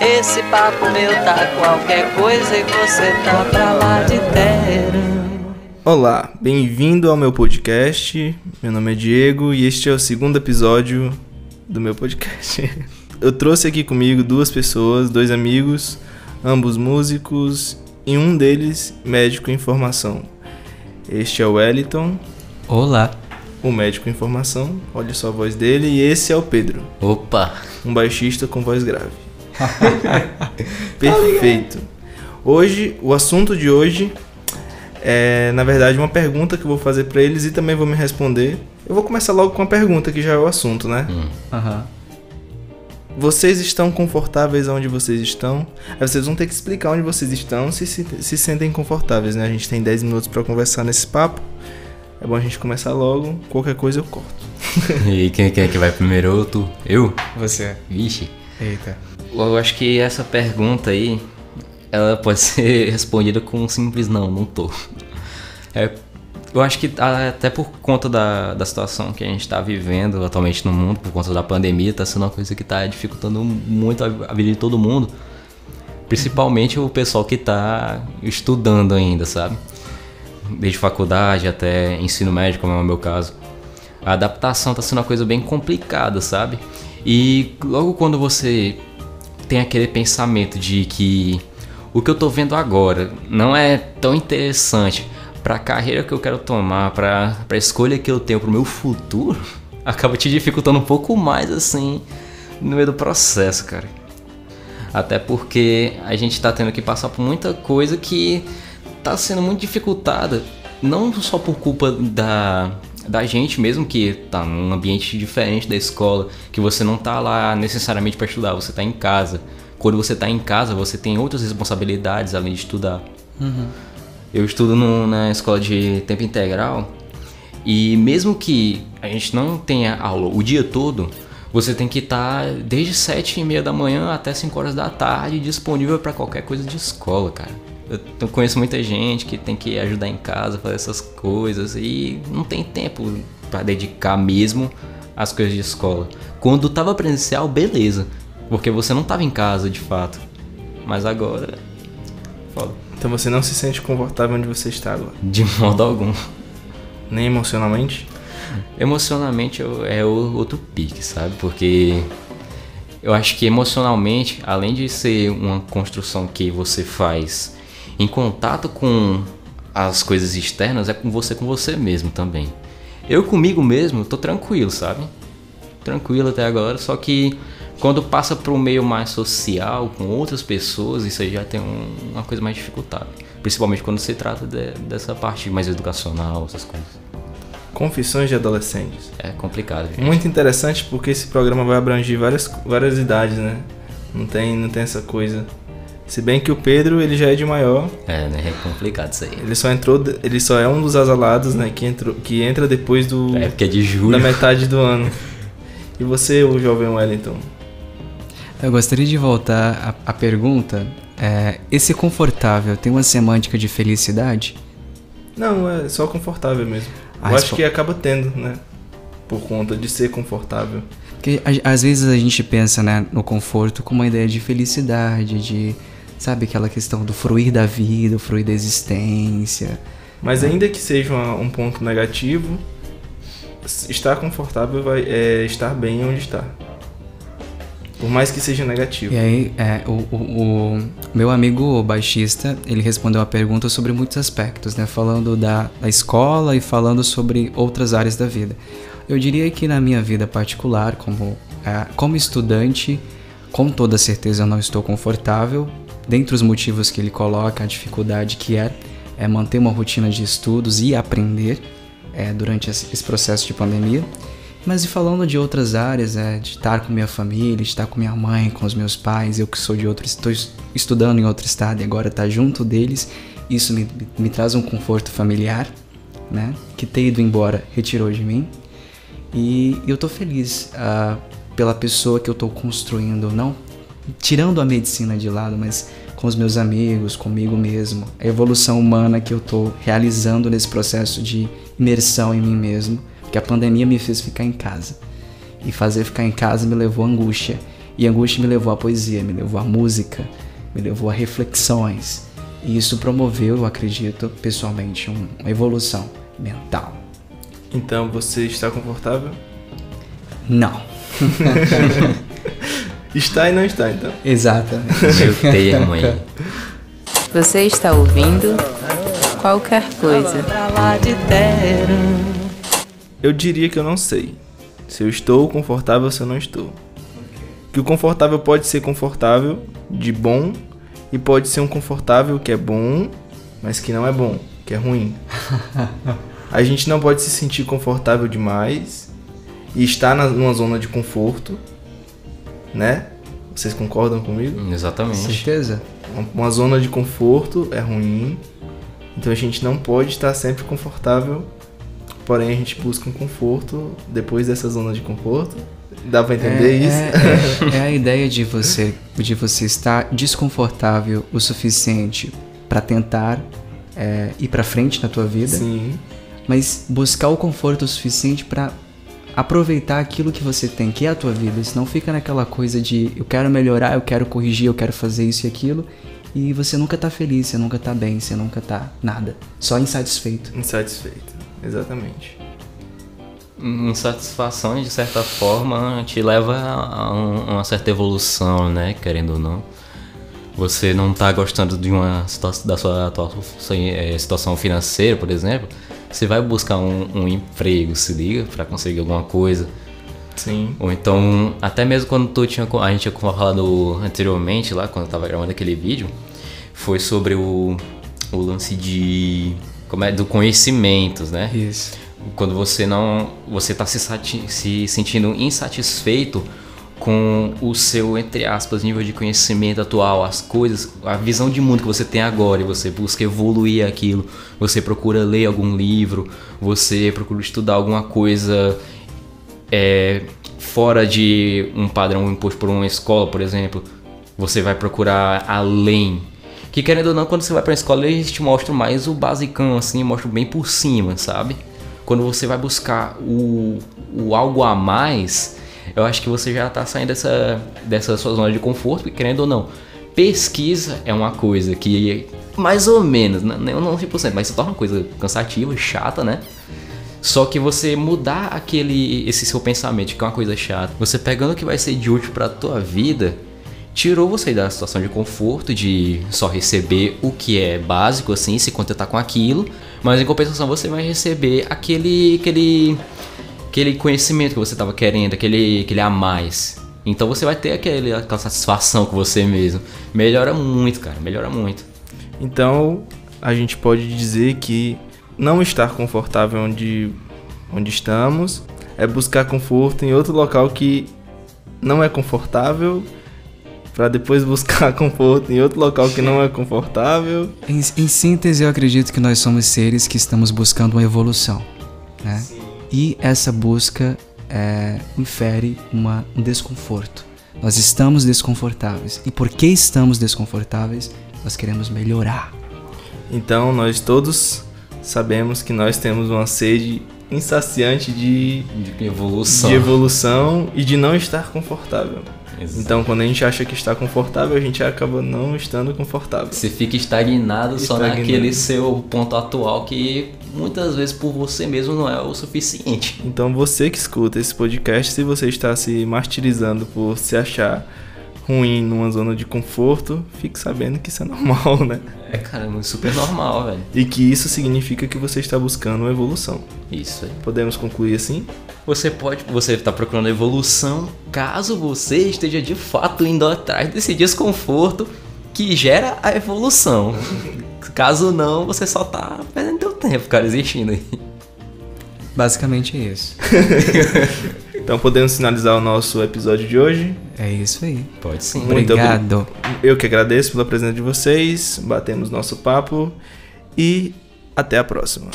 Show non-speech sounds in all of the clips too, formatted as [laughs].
Esse papo meu tá qualquer coisa e você tá pra lá de terra. Olá, bem-vindo ao meu podcast. Meu nome é Diego e este é o segundo episódio do meu podcast. [laughs] Eu trouxe aqui comigo duas pessoas, dois amigos, ambos músicos e um deles médico em formação. Este é o Wellington, Olá. O médico em formação, olha só a voz dele, e esse é o Pedro, Opa. um baixista com voz grave. [laughs] Perfeito. Hoje, o assunto de hoje é, na verdade, uma pergunta que eu vou fazer pra eles e também vou me responder. Eu vou começar logo com uma pergunta que já é o assunto, né? Aham. Vocês estão confortáveis onde vocês estão? Aí vocês vão ter que explicar onde vocês estão se se, se sentem confortáveis, né? A gente tem 10 minutos pra conversar nesse papo. É bom a gente começar logo. Qualquer coisa eu corto. [laughs] E quem, quem é que vai primeiro? Eu, tu? Eu? Você. Vixe. Eita. Eu acho que essa pergunta aí, ela pode [laughs] ser respondida com um simples não, não tô. É, eu acho que até por conta da, da situação que a gente está vivendo atualmente no mundo, por conta da pandemia, está sendo uma coisa que está dificultando muito a, a vida de todo mundo. Principalmente o pessoal que está estudando ainda, sabe? Desde faculdade até ensino médio, como é o meu caso. A adaptação está sendo uma coisa bem complicada, sabe? E logo quando você tem aquele pensamento de que o que eu tô vendo agora não é tão interessante para a carreira que eu quero tomar, para a escolha que eu tenho pro meu futuro, [laughs] acaba te dificultando um pouco mais assim no meio do processo, cara. Até porque a gente tá tendo que passar por muita coisa que tá sendo muito dificultada, não só por culpa da, da gente mesmo, que tá num ambiente diferente da escola, que você não tá lá necessariamente para estudar, você tá em casa. Quando você tá em casa, você tem outras responsabilidades além de estudar. Eu estudo no- na escola de tempo integral e mesmo que a gente não tenha aula o dia todo, você tem que estar desde sete e meia da manhã até 5 horas da tarde disponível para qualquer coisa de escola, cara. Eu, conheço muita gente que tem que ajudar em casa, fazer essas coisas e não tem tempo para dedicar mesmo às coisas de escola. Quando tava presencial, beleza, porque você não tava em casa de fato. Mas agora, foda. Então você não se sente confortável onde você está agora. De [laughs] modo algum. Nem emocionalmente? Emocionalmente é outro pique, sabe? Porque eu acho que emocionalmente, além de ser uma construção que você faz em contato com as coisas externas, é com você com você mesmo também. Eu comigo mesmo tô tranquilo, sabe? Tranquilo até agora, só que quando passa para um meio mais social, com outras pessoas, isso aí já tem um- uma coisa mais dificultada. Principalmente quando se trata de- dessa parte mais educacional, essas coisas. Confissões de adolescentes. É complicado, gente. Muito interessante porque esse programa vai abranger várias, várias idades, né? Não tem, não tem essa coisa. Se bem que o Pedro, ele já é de maior, É, né? É complicado isso aí. ele só entrou, ele só é um dos asalados, né, que entrou, que entra depois do É porque é de da julho. metade do ano. [laughs] E você, o jovem Wellington? Eu gostaria de voltar à, à pergunta. É, esse confortável tem uma semântica de felicidade? Não, é só confortável mesmo. Ah, Eu isso acho for- que acaba tendo, né? Por conta de ser confortável. Porque às vezes a gente pensa né, no conforto com uma ideia de felicidade, de. Sabe aquela questão do fruir da vida, o fruir da existência. Mas ainda que seja uma- um ponto negativo, estar confortável vai é estar bem onde está. Por mais que seja negativo. E aí, é, o, o- o meu amigo baixista, ele respondeu a pergunta sobre muitos aspectos, né? Falando da, da escola e falando sobre outras áreas da vida. Eu diria que na minha vida particular, como, é, como estudante, com toda certeza eu não estou confortável. Dentre os motivos que ele coloca, a dificuldade que é, é manter uma rotina de estudos e aprender é, durante esse processo de pandemia. Mas e falando de outras áreas, é, de estar com minha família, de estar com minha mãe, com os meus pais, eu que sou de outro, estou es- estudando em outro estado e agora estar junto deles, isso me, me traz um conforto familiar, né? Que ter ido embora retirou de mim. E eu tô feliz ah, pela pessoa que eu tô construindo, não tirando a medicina de lado, mas com os meus amigos, comigo mesmo, a evolução humana que eu tô realizando nesse processo de imersão em mim mesmo, que a pandemia me fez ficar em casa. E fazer ficar em casa me levou à angústia. E a angústia me levou à poesia, me levou à música, me levou a reflexões. E isso promoveu, eu acredito, pessoalmente, um- uma evolução mental. Então você está confortável? Não. [laughs] Está e não está, então. Exatamente. Meu termo aí. Você está ouvindo qualquer coisa. Eu diria que eu não sei. Se eu estou confortável ou se eu não estou. Que o confortável pode ser confortável de bom e pode ser um confortável que é bom, mas que não é bom, que é ruim. A gente não pode se sentir confortável demais e estar na- numa zona de conforto, né? Vocês concordam comigo? Exatamente. Certeza? Uma- Uma zona de conforto é ruim, então a gente não pode estar sempre confortável. Porém, a gente busca um conforto depois dessa zona de conforto. Dá pra entender é, isso? É, é- [laughs] é a ideia de você, de você estar desconfortável o suficiente para tentar é, ir para frente na tua vida, Sim, mas buscar o conforto o suficiente para aproveitar aquilo que você tem, que é a tua vida. Senão fica naquela coisa de eu quero melhorar, eu quero corrigir, eu quero fazer isso e aquilo. E você nunca tá feliz, você nunca tá bem, você nunca tá nada. Só insatisfeito. insatisfeito. Exatamente. Insatisfação, de certa forma, te leva a um- uma certa evolução, né? Querendo ou não. Você não tá gostando de uma situação, da sua atual eh, situação financeira, por exemplo. Você vai buscar um, um emprego, se liga, para conseguir alguma coisa. Sim. Ou então, até mesmo quando tu tinha, a gente tinha falado anteriormente lá, quando eu tava gravando aquele vídeo, foi sobre o, o lance de. Como é? Do conhecimentos, né? Isso. Quando você não. Você tá se, se sentindo insatisfeito com o seu, entre aspas, nível de conhecimento atual, as coisas, a visão de mundo que você tem agora e você busca evoluir aquilo, você procura ler algum livro, você procura estudar alguma coisa é, fora de um padrão imposto por uma escola, por exemplo, você vai procurar além. Que querendo ou não, quando você vai pra escola, eles te mostram mais o basicão, assim, mostram bem por cima, sabe? Quando você vai buscar o, o algo a mais, eu acho que você já tá saindo dessa, dessa sua zona de conforto, porque querendo ou não, pesquisa é uma coisa que, mais ou menos, né, não não 100%, mas se torna uma coisa cansativa, chata, né? Só que você mudar aquele esse seu pensamento, que é uma coisa chata, você pegando o que vai ser de útil pra tua vida, tirou você da situação de conforto de só receber o que é básico assim, se contentar com aquilo, mas em compensação você vai receber aquele aquele aquele conhecimento que você estava querendo, aquele aquele a mais. Então você vai ter aquele, aquela satisfação com você mesmo. Melhora muito, cara, melhora muito. Então, a gente pode dizer que não estar confortável onde, onde estamos é buscar conforto em outro local que não é confortável, para depois [laughs] buscar conforto em outro local que não é confortável. Em, em síntese, eu acredito que nós somos seres que estamos buscando uma evolução, né? E essa busca é, infere uma, um desconforto. Nós estamos desconfortáveis. E porque estamos desconfortáveis, nós queremos melhorar. Então, nós todos sabemos que nós temos uma sede insaciante de, De evolução. de evolução e de não estar confortável. Exato. Então, quando a gente acha que está confortável, a gente acaba não estando confortável. Você fica estagnado só Estagnado. naquele seu ponto atual que muitas vezes por você mesmo não é o suficiente. Então, você que escuta esse podcast, se você está se martirizando por se achar ruim numa zona de conforto, fique sabendo que isso é [laughs] normal, né? É, cara, é super normal, velho. E que isso significa que você está buscando uma evolução. Isso aí. Podemos concluir assim? Você pode, você tá procurando evolução caso você esteja de fato indo atrás desse desconforto que gera a evolução. [laughs] Caso não, você só tá perdendo tempo, cara, existindo aí. Basicamente é isso. [laughs] Então, podemos finalizar o nosso episódio de hoje. É isso aí. Pode sim. Muito Obrigado. Eu que agradeço pela presença de vocês. Batemos nosso papo e até a próxima.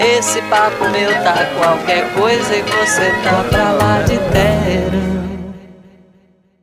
Esse papo meu tá qualquer coisa e você tá pra lá de terra.